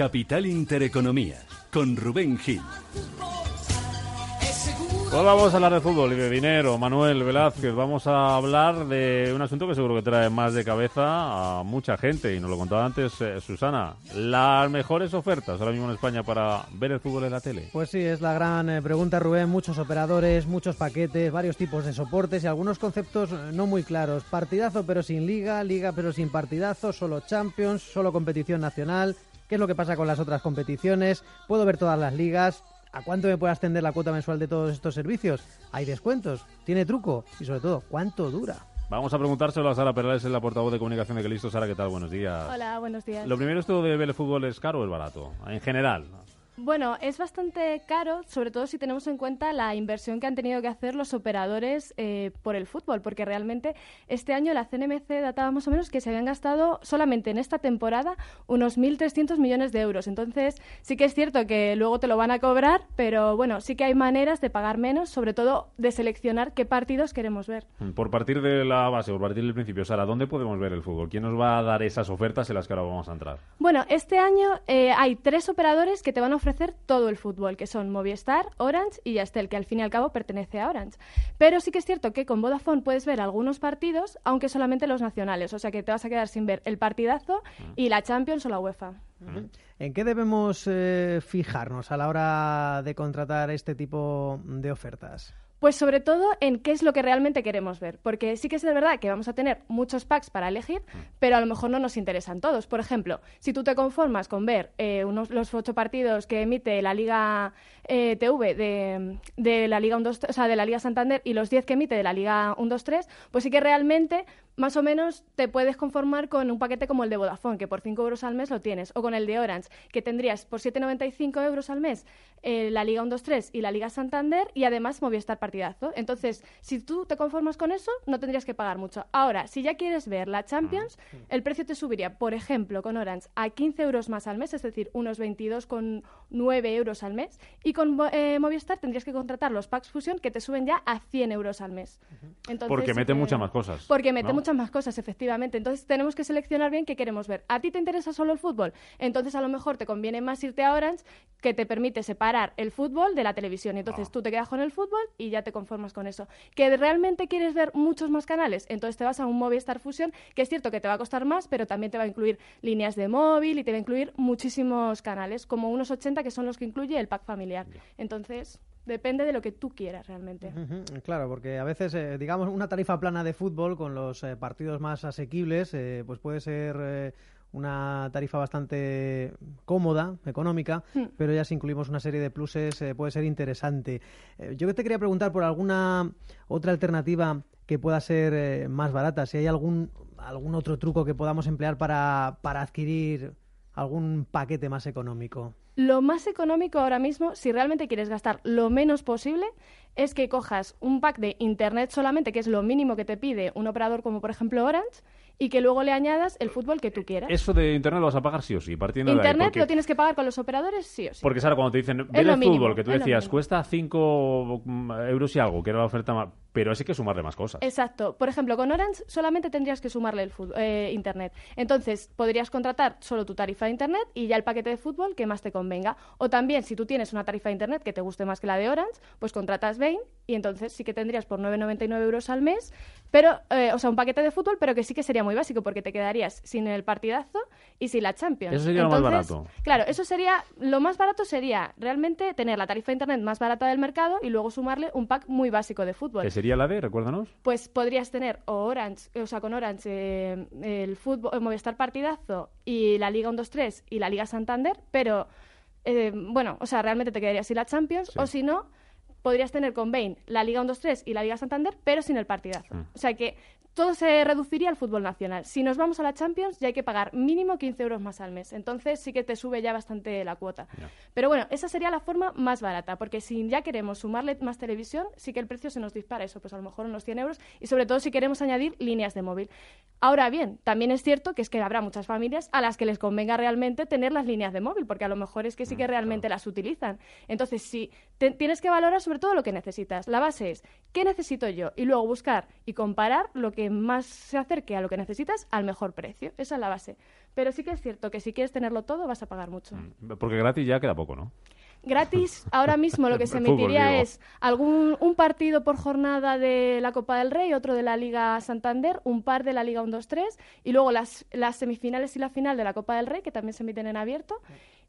Capital Intereconomía, con Rubén Gil. Pues vamos a hablar de fútbol y de dinero. Manuel Velázquez, vamos a hablar de un asunto que seguro que trae más de cabeza a mucha gente, y nos lo contaba antes eh, Susana. Las mejores ofertas ahora mismo en España para ver el fútbol en la tele. Pues sí, es la gran eh, pregunta, Rubén. Muchos operadores, muchos paquetes, varios tipos de soportes y algunos conceptos eh, no muy claros. Partidazo pero sin liga, liga pero sin partidazo, solo Champions, solo competición nacional. ¿Qué es lo que pasa con las otras competiciones? ¿Puedo ver todas las ligas? ¿A cuánto me puede ascender la cuota mensual de todos estos servicios? ¿Hay descuentos? ¿Tiene truco? Y sobre todo, ¿cuánto dura? Vamos a preguntárselo a Sara Perales, es la portavoz de comunicación de Calisto. Sara, ¿qué tal? Buenos días. Hola, buenos días. Lo primero, ¿esto de ver el fútbol es caro o es barato? En general. Bueno, es bastante caro, sobre todo si tenemos en cuenta la inversión que han tenido que hacer los operadores eh, por el fútbol, porque realmente este año la CNMC databa más o menos que se habían gastado solamente en esta temporada unos 1.300 millones de euros. Entonces, sí que es cierto que luego te lo van a cobrar, pero bueno, sí que hay maneras de pagar menos, sobre todo de seleccionar qué partidos queremos ver. Por partir de la base, por partir del principio, Sara, ¿dónde podemos ver el fútbol? ¿Quién nos va a dar esas ofertas en las que ahora vamos a entrar? Bueno, este año eh, hay tres operadores que te van a ofrecer todo el fútbol, que son Movistar, Orange y Yastel, que al fin y al cabo pertenece a Orange. Pero sí que es cierto que con Vodafone puedes ver algunos partidos, aunque solamente los nacionales, o sea que te vas a quedar sin ver el partidazo y la Champions o la UEFA. ¿En qué debemos eh, fijarnos a la hora de contratar este tipo de ofertas? Pues sobre todo en qué es lo que realmente queremos ver, porque sí que es de verdad que vamos a tener muchos packs para elegir, pero a lo mejor no nos interesan todos. Por ejemplo, si tú te conformas con ver eh, unos, los ocho partidos que emite la Liga eh, TV de, de, la Liga 1, o sea, de la Liga Santander y los diez que emite de la Liga 1, 2, 3, pues sí que realmente más o menos te puedes conformar con un paquete como el de Vodafone, que por 5 euros al mes lo tienes, o con el de Orange, que tendrías por 7,95 euros al mes eh, la Liga 1, 2, 3 y la Liga Santander y además Movistar partidazo. Entonces, si tú te conformas con eso, no tendrías que pagar mucho. Ahora, si ya quieres ver la Champions, ah, el precio te subiría, por ejemplo, con Orange a 15 euros más al mes, es decir, unos 22,9 euros al mes, y con eh, Movistar tendrías que contratar los packs fusión que te suben ya a 100 euros al mes. Entonces, porque mete muchas más cosas. Porque mete muchas más cosas, efectivamente. Entonces tenemos que seleccionar bien qué queremos ver. ¿A ti te interesa solo el fútbol? Entonces a lo mejor te conviene más irte a Orange, que te permite separar el fútbol de la televisión. Entonces ah. tú te quedas con el fútbol y ya te conformas con eso. ¿Que realmente quieres ver muchos más canales? Entonces te vas a un Movistar Fusion, que es cierto que te va a costar más, pero también te va a incluir líneas de móvil y te va a incluir muchísimos canales, como unos 80 que son los que incluye el pack familiar. Entonces, depende de lo que tú quieras realmente. claro, porque a veces, eh, digamos, una tarifa plana de fútbol con los eh, partidos más asequibles, eh, pues puede ser una tarifa bastante cómoda, económica, hmm. pero ya si incluimos una serie de pluses puede ser interesante. yo te quería preguntar por alguna otra alternativa que pueda ser más barata, si hay algún, algún otro truco que podamos emplear para, para adquirir algún paquete más económico. Lo más económico ahora mismo, si realmente quieres gastar lo menos posible, es que cojas un pack de Internet solamente, que es lo mínimo que te pide un operador como por ejemplo Orange, y que luego le añadas el fútbol que tú quieras. Eso de Internet lo vas a pagar sí o sí, partiendo Internet de lo tienes que pagar con los operadores sí o sí. Porque ahora cuando te dicen, ve el fútbol, que tú decías, cuesta 5 mm, euros y algo, que era la oferta más... Pero hay que sumarle más cosas. Exacto. Por ejemplo, con Orange solamente tendrías que sumarle el eh, Internet. Entonces, podrías contratar solo tu tarifa de Internet y ya el paquete de fútbol que más te convenga. O también, si tú tienes una tarifa de Internet que te guste más que la de Orange, pues contratas Bain y entonces sí que tendrías por 9,99 euros al mes, pero, eh, o sea, un paquete de fútbol, pero que sí que sería muy básico porque te queda sin el partidazo y sin la Champions. Eso sería lo más barato. Claro, eso sería, lo más barato sería realmente tener la tarifa de internet más barata del mercado y luego sumarle un pack muy básico de fútbol. ¿Qué sería la de, recuérdanos? Pues podrías tener o Orange, o sea, con Orange eh, el fútbol, el Movistar Partidazo y la Liga 1-2-3 y la Liga Santander, pero eh, bueno, o sea, realmente te quedaría sin la Champions, o si no, podrías tener con Bain la Liga 1-2-3 y la Liga Santander, pero sin el partidazo. Mm. O sea que todo se reduciría al fútbol nacional. Si nos vamos a la Champions, ya hay que pagar mínimo 15 euros más al mes. Entonces sí que te sube ya bastante la cuota. Pero bueno, esa sería la forma más barata, porque si ya queremos sumarle más televisión, sí que el precio se nos dispara eso, pues a lo mejor unos 100 euros, y sobre todo si queremos añadir líneas de móvil. Ahora bien, también es cierto que es que habrá muchas familias a las que les convenga realmente tener las líneas de móvil, porque a lo mejor es que sí que mm, realmente las utilizan. Entonces, si tienes que valorar sobre todo lo que necesitas. La base es, ¿qué necesito yo? Y luego buscar y comparar lo que más se acerque a lo que necesitas al mejor precio. Esa es la base. Pero sí que es cierto que si quieres tenerlo todo vas a pagar mucho. Mm, porque gratis ya queda poco, ¿no? Gratis, ahora mismo lo que se emitiría es algún un partido por jornada de la Copa del Rey, otro de la Liga Santander, un par de la Liga 1-2-3 y luego las, las semifinales y la final de la Copa del Rey, que también se emiten en abierto.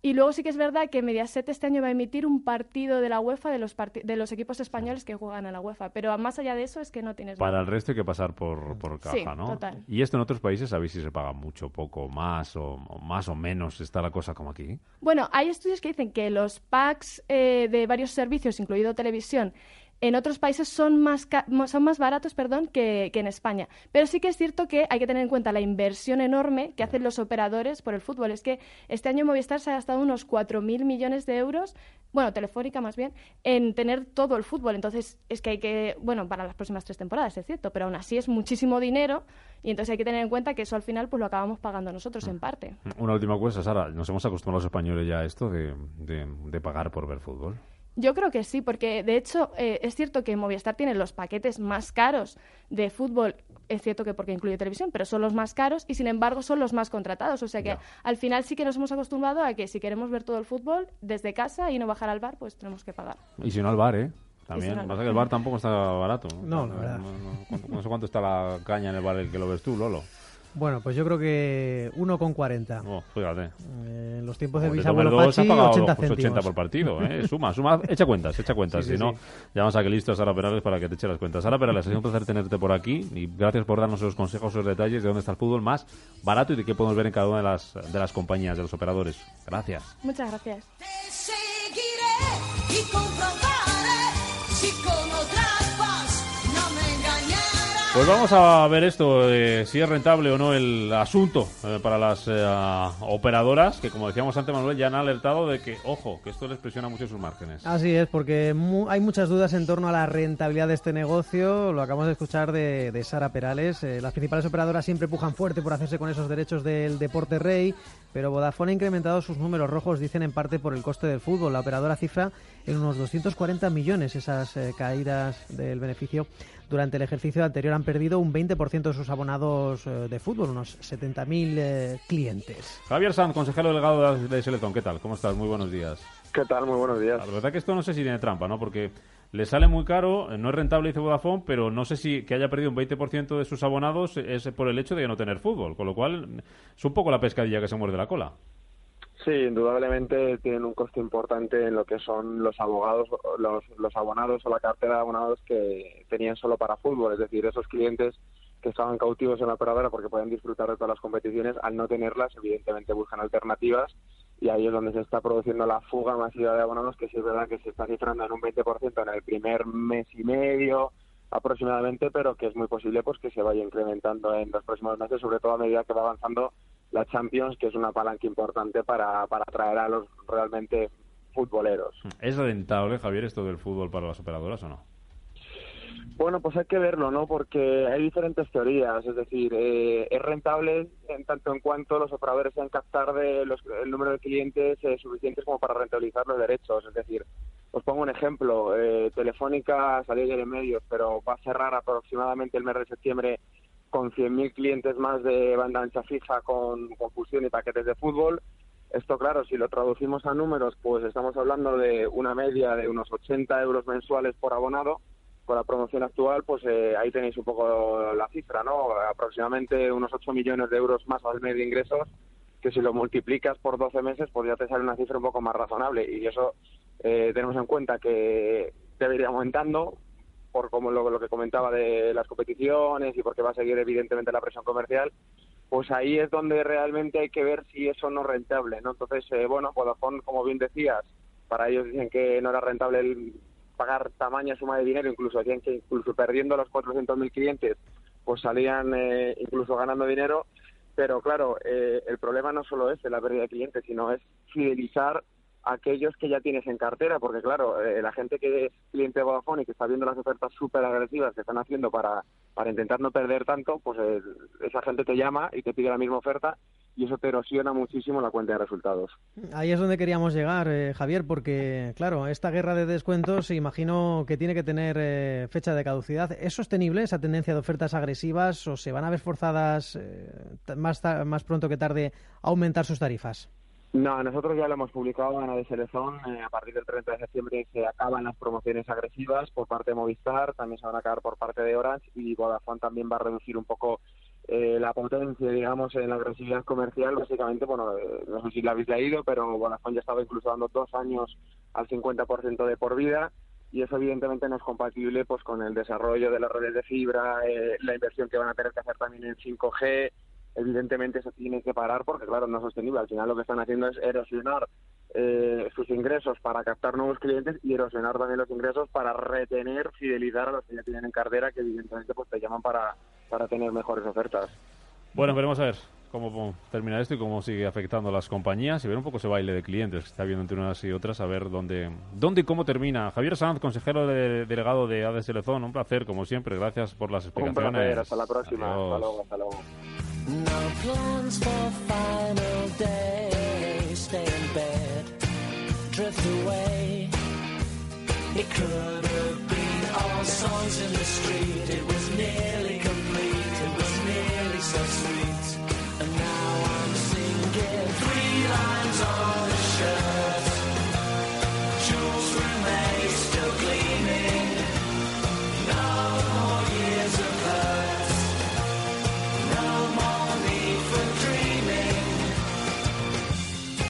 Y luego sí que es verdad que Mediaset este año va a emitir un partido de la UEFA de los, de los equipos españoles que juegan a la UEFA. Pero más allá de eso es que no tienes... Para el resto hay que pasar por, por caja, sí, ¿no? Total. ¿Y esto en otros países sabéis si se paga mucho, poco, más o, o, más o menos? ¿Está la cosa como aquí? Bueno, hay estudios que dicen que los packs eh, de varios servicios, incluido televisión, en otros países son más, son más baratos perdón, que, que, en España. Pero sí que es cierto que hay que tener en cuenta la inversión enorme que hacen los operadores por el fútbol. Es que este año Movistar se ha gastado unos 4.000 millones de euros, bueno, Telefónica más bien, en tener todo el fútbol. Entonces es que hay que, bueno, para las próximas tres temporadas, es cierto, pero aún así es muchísimo dinero y entonces hay que tener en cuenta que eso al final pues lo acabamos pagando nosotros en parte. Una última cosa, Sara, nos hemos acostumbrado los españoles ya a esto de, de, de pagar por ver fútbol. Yo creo que sí, porque de hecho eh, es cierto que Movistar tiene los paquetes más caros de fútbol. Es cierto que porque incluye televisión, pero son los más caros y sin embargo son los más contratados. O sea que al final sí que nos hemos acostumbrado a que si queremos ver todo el fútbol desde casa y no bajar al bar, pues tenemos que pagar. Y si no, al bar, ¿eh? También. No, Pasa bar. que el bar tampoco está barato. No, la verdad. No, no, ¿cuánto- no sé cuánto está la caña en el bar el que lo ves tú, Lolo. Bueno, pues yo creo que 1,40. Oh, fíjate. Eh, en los tiempos de Como te bisabuelo Pachi, pagado 80 pues, céntimos. 80 por partido, ¿eh? Suma, suma, echa cuentas, echa cuentas. Sí, sí, si no, sí. llamamos a que listo a Sara Perales para que te eche las cuentas. Sara Perales, ha sido un placer tenerte por aquí y gracias por darnos los consejos, los detalles de dónde está el fútbol más barato y de qué podemos ver en cada una de las, de las compañías, de los operadores. Gracias. Muchas gracias. Te seguiré y comprobaré si con Pues vamos a ver esto, eh, si es rentable o no el asunto eh, para las eh, operadoras, que como decíamos antes, Manuel, ya han alertado de que, ojo, que esto les presiona mucho sus márgenes. Así es, porque hay muchas dudas en torno a la rentabilidad de este negocio. Lo acabamos de escuchar de, de Sara Perales. Eh, las principales operadoras siempre pujan fuerte por hacerse con esos derechos del deporte rey, pero Vodafone ha incrementado sus números rojos, dicen en parte por el coste del fútbol. La operadora cifra en unos 240 millones esas eh, caídas del beneficio. Durante el ejercicio anterior han perdido un 20% de sus abonados eh, de fútbol, unos 70.000 eh, clientes. Javier Sanz, consejero delegado de, Selección, ¿qué tal? ¿Cómo estás? Muy buenos días. ¿Qué tal? Muy buenos días. La verdad que esto no sé si tiene trampa, ¿no? Porque le sale muy caro, eh, no es rentable, dice Vodafone, pero no sé si que haya perdido un 20% de sus abonados es por el hecho de no tener fútbol, con lo cual es un poco la pescadilla que se muerde la cola. Sí, indudablemente tienen un coste importante en lo que son los abogados, los, los abonados o la cartera de abonados que tenían solo para fútbol, es decir, esos clientes que estaban cautivos en la operadora porque podían disfrutar de todas las competiciones, al no tenerlas, evidentemente buscan alternativas y ahí es donde se está produciendo la fuga masiva de abonados, que sí es verdad que se está cifrando en un 20% en el primer mes y medio aproximadamente, pero que es muy posible pues que se vaya incrementando en los próximos meses, sobre todo a medida que va avanzando la Champions, que es una palanca importante para, para atraer a los realmente futboleros. ¿Es rentable, Javier, esto del fútbol para las operadoras o no? Bueno, pues hay que verlo, ¿no? Porque hay diferentes teorías. Es decir, eh, es rentable en tanto en cuanto los operadores sean captar de los, el número de clientes eh, suficientes como para rentabilizar los derechos. Es decir, os pongo un ejemplo. Eh, Telefónica salió en medios, pero va a cerrar aproximadamente el mes de septiembre con 100.000 clientes más de banda ancha fija con, con fusión y paquetes de fútbol. Esto, claro, si lo traducimos a números, pues estamos hablando de una media de unos 80 euros mensuales por abonado. Con la promoción actual, pues eh, ahí tenéis un poco la cifra, ¿no? Aproximadamente unos 8 millones de euros más al mes de ingresos, que si lo multiplicas por 12 meses, pues ya te sale una cifra un poco más razonable. Y eso eh, tenemos en cuenta que debe ir aumentando, por como lo, lo que comentaba de las competiciones y porque va a seguir evidentemente la presión comercial, pues ahí es donde realmente hay que ver si eso no es rentable, ¿no? Entonces, eh, bueno, Vodafone, como bien decías, para ellos dicen que no era rentable pagar tamaña suma de dinero, incluso decían que incluso perdiendo los 400.000 clientes, pues salían eh, incluso ganando dinero, pero claro, eh, el problema no solo es la pérdida de clientes, sino es fidelizar aquellos que ya tienes en cartera, porque claro, eh, la gente que es cliente de Vodafone y que está viendo las ofertas súper agresivas que están haciendo para, para intentar no perder tanto, pues eh, esa gente te llama y te pide la misma oferta y eso te erosiona muchísimo la cuenta de resultados. Ahí es donde queríamos llegar, eh, Javier, porque, claro, esta guerra de descuentos, imagino que tiene que tener eh, fecha de caducidad. ¿Es sostenible esa tendencia de ofertas agresivas o se van a ver forzadas eh, más, más pronto que tarde a aumentar sus tarifas? No, nosotros ya lo hemos publicado en de Selezón. eh, a partir del 30 de septiembre se acaban las promociones agresivas por parte de Movistar, también se van a acabar por parte de Orange y Vodafone también va a reducir un poco eh, la potencia, digamos, en la agresividad comercial. Básicamente, bueno, eh, no sé si la habéis leído, pero Vodafone ya estaba incluso dando dos años al 50% de por vida y eso evidentemente no es compatible pues con el desarrollo de las redes de fibra, eh, la inversión que van a tener que hacer también en 5G, evidentemente eso tiene que parar porque claro no es sostenible al final lo que están haciendo es erosionar eh, sus ingresos para captar nuevos clientes y erosionar también los ingresos para retener fidelizar a los que ya tienen en cartera que evidentemente pues te llaman para para tener mejores ofertas Bueno, veremos a ver cómo termina esto y cómo sigue afectando a las compañías y ver un poco ese baile de clientes que está habiendo entre unas y otras, a ver dónde, dónde y cómo termina. Javier Sanz, consejero de- delegado de ADES Telezón, un placer, como siempre. Gracias por las un explicaciones. placer hasta la próxima Adiós. hasta luego hasta luego No plans for final day. Stay in bed, drift away. It could have been all songs in the street. It was nearly complete. It was nearly so sweet.